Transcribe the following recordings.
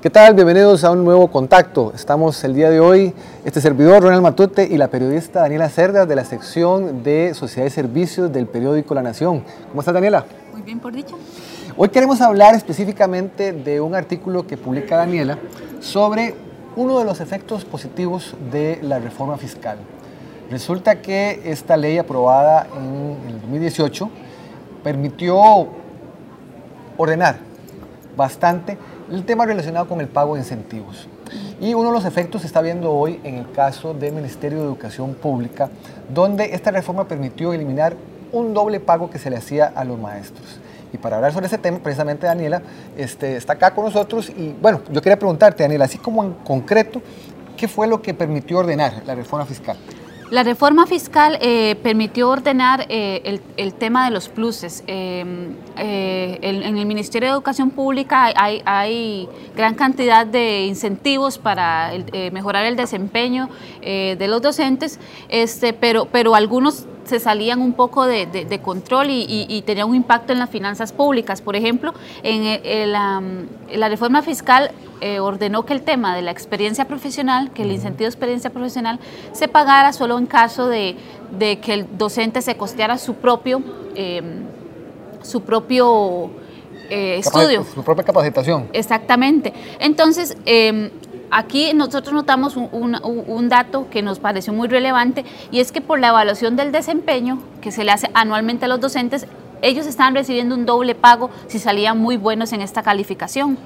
¿Qué tal? Bienvenidos a un nuevo contacto. Estamos el día de hoy, este servidor Ronald Matute y la periodista Daniela Cerda de la sección de Sociedad y Servicios del periódico La Nación. ¿Cómo estás Daniela? Muy bien, por dicho. Hoy queremos hablar específicamente de un artículo que publica Daniela sobre uno de los efectos positivos de la reforma fiscal. Resulta que esta ley aprobada en el 2018 permitió ordenar bastante el tema relacionado con el pago de incentivos. Y uno de los efectos se está viendo hoy en el caso del Ministerio de Educación Pública, donde esta reforma permitió eliminar un doble pago que se le hacía a los maestros. Y para hablar sobre ese tema, precisamente Daniela este, está acá con nosotros. Y bueno, yo quería preguntarte, Daniela, así como en concreto, ¿qué fue lo que permitió ordenar la reforma fiscal? La reforma fiscal eh, permitió ordenar eh, el, tema de los pluses. Em, eh, en el Ministerio de Educación Pública hay, gran cantidad de incentivos para mejorar el desempeño de los docentes, este, pero, pero algunos se salían un poco de, control y, tenían un impacto en las finanzas públicas. Por ejemplo, en, la, reforma fiscal eh, ordenó que el tema de la experiencia profesional, que el incentivo de experiencia profesional, se pagara solo en caso de, que el docente se costeara su propio, em, su propio eh, estudio. Su propia capacitación. Exactamente. Entonces, em, Aquí nosotros notamos un, dato que nos pareció muy relevante y es que por la evaluación del desempeño que se le hace anualmente a los docentes, ellos estaban recibiendo un doble pago si salían muy buenos en esta calificación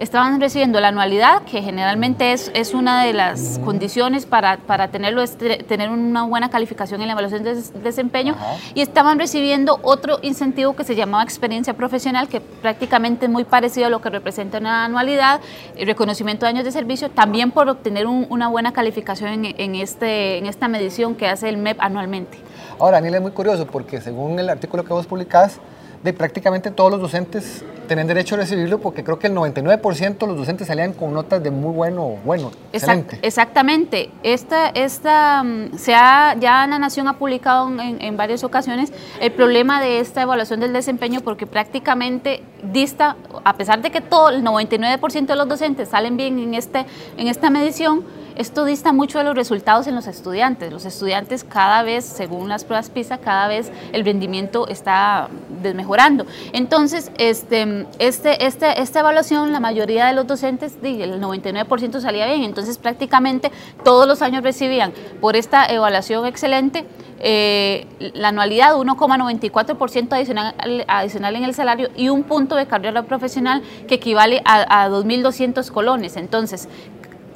estaban recibiendo la anualidad, que generalmente es, es una de las condiciones para, para tenerlo, tener una buena calificación en la evaluación de desempeño, y estaban recibiendo otro incentivo que se llamaba experiencia profesional, que prácticamente es muy parecido a lo que representa una anualidad, el reconocimiento de años de servicio, también por obtener una buena calificación en, en, este, en esta medición que hace el MEP anualmente. Ahora, Daniel, es muy curioso porque según el artículo que vos publicás, de prácticamente todos los docentes tienen derecho a recibirlo porque creo que el 99% de los docentes salían con notas de muy bueno, bueno, excelente. exactamente. Esta, esta, mm, se ha, ya la Nación ha publicado en, en, varias ocasiones el problema de esta evaluación del desempeño porque prácticamente dista, a pesar de que todo el 99% de los docentes salen bien en, este, en esta medición, esto dista mucho de los resultados en los estudiantes. Los estudiantes cada vez, según las pruebas PISA, cada vez el rendimiento está desmejorando. Entonces, este, este, este, esta evaluación, la mayoría de los docentes, el 99% salía bien. Entonces, prácticamente todos los años recibían por esta evaluación excelente eh, la anualidad 1,94% adicional, adicional en el salario y un punto de carrera profesional que equivale a, a 2.200 colones. Entonces,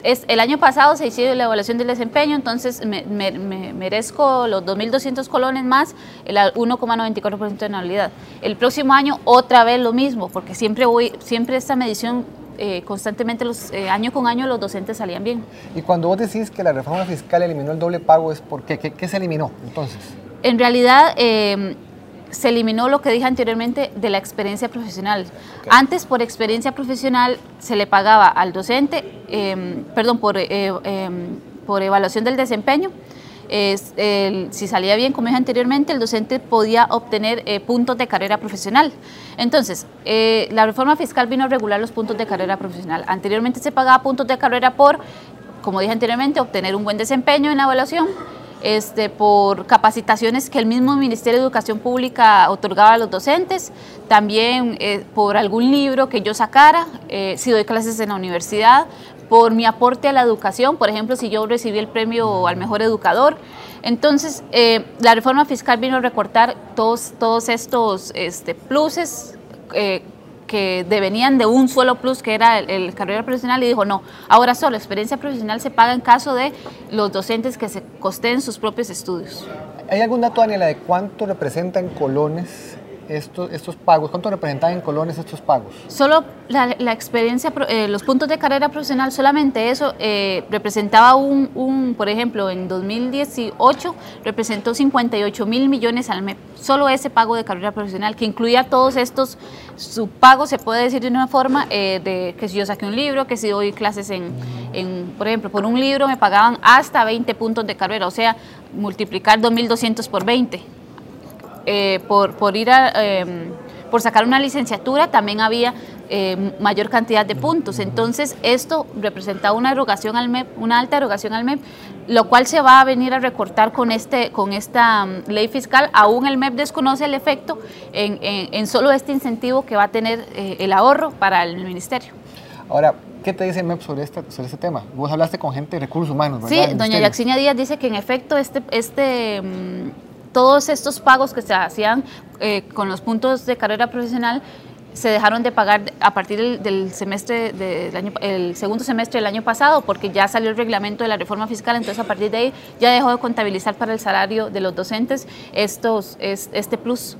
el año pasado se hizo la evaluación del desempeño, entonces me, merezco los 2.200 colones más el 1,94% de anualidad. El próximo año otra vez lo mismo, porque siempre voy, siempre esta medición eh, constantemente los eh, año con año los docentes salían bien. Y cuando vos decís que la reforma fiscal eliminó el doble pago, ¿es por qué? ¿Qué, se eliminó entonces? En realidad, eh, se eliminó lo que dije anteriormente de la experiencia profesional. Antes, por experiencia profesional, se le pagaba al docente, em, perdón, por, eh, em, por evaluación del desempeño. si salía bien, como dije anteriormente, el docente podía obtener eh, puntos de carrera profesional. Entonces, eh, la reforma fiscal vino a regular los puntos de carrera profesional. Anteriormente se pagaba puntos de carrera por, como dije anteriormente, obtener un buen desempeño en la evaluación este, por capacitaciones que el mismo Ministerio de Educación Pública otorgaba a los docentes, también eh, por algún libro que yo sacara, eh, si doy clases en la universidad, por mi aporte a la educación, por ejemplo, si yo recibí el premio al mejor educador. Entonces, eh, la reforma fiscal vino a recortar todos, todos estos este, pluses que devenían de un solo plus que era el, carrera profesional y dijo no, ahora solo experiencia profesional se paga en caso de los docentes que se costeen sus propios estudios. ¿Hay algún dato, Daniela, de cuánto representan colones estos, estos pagos? ¿Cuánto representan en colones estos pagos? Solo la, experiencia, eh, los puntos de carrera profesional, solamente eso eh, representaba un, un, por ejemplo, en 2018 representó 58 mil millones al mes. Solo ese pago de carrera profesional, que incluía todos estos, su pago se puede decir de una forma eh, de que si yo saqué un libro, que si doy clases en, por ejemplo, por un libro me pagaban hasta 20 puntos de carrera, o sea, multiplicar 2.200 por 20 eh, por, por, ir a, em, por sacar una licenciatura, también había eh, mayor cantidad de puntos. Entonces, esto representaba una erogación al MEP, una alta erogación al MEP, lo cual se va a venir a recortar con, este, con esta mm, ley fiscal. Aún el MEP desconoce el efecto en, en, solo este incentivo que va a tener eh, el ahorro para el ministerio. Ahora, ¿Qué te dice MEP sobre este, sobre este tema? Vos hablaste con gente de recursos humanos, ¿verdad? Sí, doña Yaxinia Díaz dice que en efecto este, este, mm, todos estos pagos que se hacían eh, con los puntos de carrera profesional se dejaron de pagar a partir del, semestre del año, el segundo semestre del año pasado, porque ya salió el reglamento de la reforma fiscal, entonces a partir de ahí ya dejó de contabilizar para el salario de los docentes estos, este plus.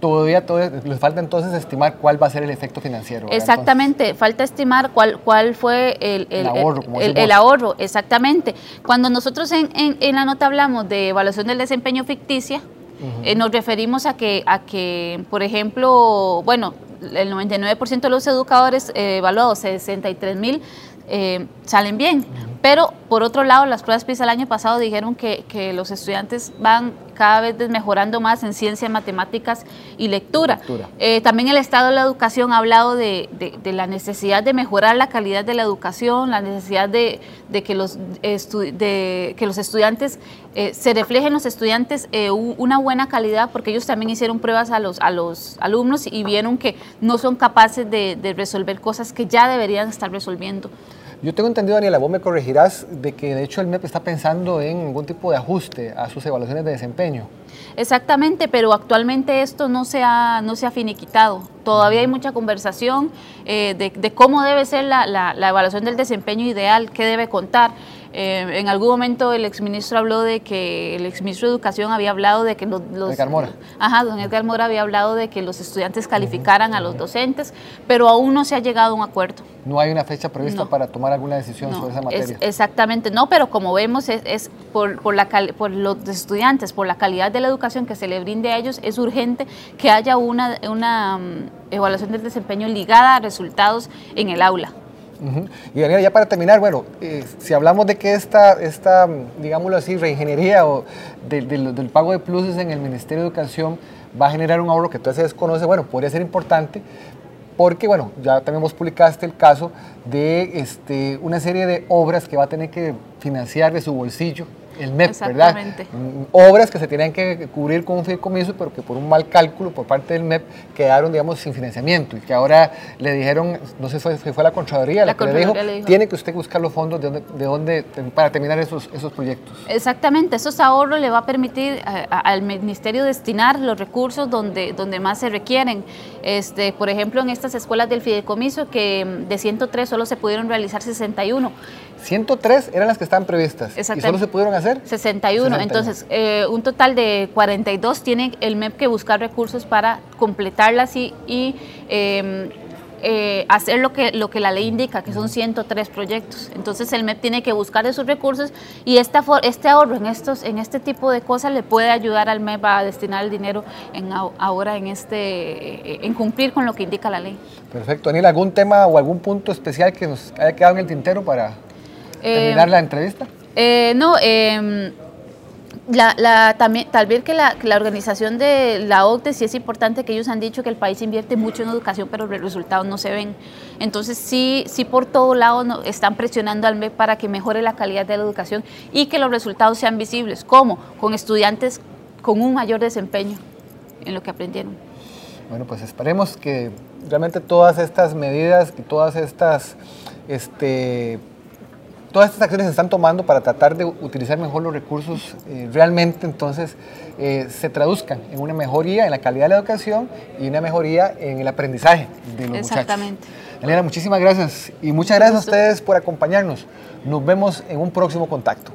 Todavía, les falta entonces estimar cuál va a ser el efecto financiero. Exactamente, falta estimar cuál, cuál fue el, el, ahorro, el, ahorro, exactamente. Cuando nosotros en, en, en la nota hablamos de evaluación del desempeño ficticia, eh, nos referimos a que, a que, por ejemplo, bueno, el 99% de los educadores eh, evaluados, 63 mil, eh, salen bien. Pero por otro lado, las pruebas PISA el año pasado dijeron que, que, los estudiantes van cada vez mejorando más en ciencia, matemáticas y lectura. Eh, también el Estado de la Educación ha hablado de, de, la necesidad de mejorar la calidad de la educación, la necesidad de, que, los de que los estudiantes, eh, se reflejen los estudiantes eh, una buena calidad, porque ellos también hicieron pruebas a los, a los alumnos y vieron que no son capaces de resolver cosas que ya deberían estar resolviendo. Yo tengo entendido, Daniela, vos me corregirás, de que de hecho el MEP está pensando en algún tipo de ajuste a sus evaluaciones de desempeño. Exactamente, pero actualmente esto no se ha, no se ha finiquitado. Todavía hay mucha conversación eh, de, cómo debe ser la, la evaluación del desempeño ideal, qué debe contar. Eh, en algún momento el exministro habló de que, el exministro de Educación había hablado de que los... los Edgar Mora. Ajá, don Edgar Mora había hablado de que los estudiantes calificaran a los docentes, pero aún no se ha llegado a un acuerdo. No hay una fecha prevista para tomar alguna decisión sobre esa materia. exactamente, no, pero como vemos es, por, por, la, por los estudiantes, por la calidad de la educación que se le brinde a ellos, es urgente que haya una, una mm, evaluación del desempeño ligada a resultados en el aula. Y Daniela, ya para terminar, bueno, eh, si hablamos de que esta, esta digámoslo así, reingeniería o del pago de pluses en el Ministerio de Educación va a generar un ahorro que todavía se desconoce, bueno, podría ser importante, porque, bueno, ya también vos publicaste el caso de este, una serie de obras que va a tener que financiar de su bolsillo el MEP, ¿verdad? Mm, obras que se tenían que cubrir con un fideicomiso, pero que por un mal cálculo por parte del MEP quedaron, digamos, sin financiamiento y que ahora le dijeron, no sé si fue, la Contraloría la, que le dijo, tiene que usted buscar los fondos de dónde, para terminar esos, esos proyectos. Exactamente, esos ahorros le va a permitir al Ministerio destinar los recursos donde, donde más se requieren. Este, por ejemplo, en estas escuelas del fideicomiso, que mm, de 103 solo se pudieron realizar 61. 103 eran las que estaban previstas. ¿Y solo se pudieron hacer? 61. Entonces, eh, un total de 42 tiene el MEP que buscar recursos para completarlas y, y em, eh, hacer lo que, lo que la ley indica, que son 103 proyectos. Entonces, el MEP tiene que buscar esos recursos y esta, este ahorro en, estos, en este tipo de cosas le puede ayudar al MEP a destinar el dinero en, ahora en, este, en cumplir con lo que indica la ley. Perfecto. Daniel, ¿algún tema o algún punto especial que nos haya quedado en el tintero para terminar eh, la entrevista? Eh, no, em, la, también, tal vez que la, organización de la OCDE sí es importante que ellos han dicho que el país invierte mucho en educación, pero los resultados no se ven. Entonces sí, sí por todo lado están presionando al MEP para que mejore la calidad de la educación y que los resultados sean visibles. ¿Cómo? Con estudiantes con un mayor desempeño en lo que aprendieron. Bueno, pues esperemos que realmente todas estas medidas y todas estas este, todas estas acciones se están tomando para tratar de utilizar mejor los recursos eh, realmente, entonces eh, se traduzcan en una mejoría en la calidad de la educación y una mejoría en el aprendizaje de los Exactamente. muchachos. Elena, muchísimas gracias y muchas gracias a ustedes por acompañarnos. Nos vemos en un próximo contacto.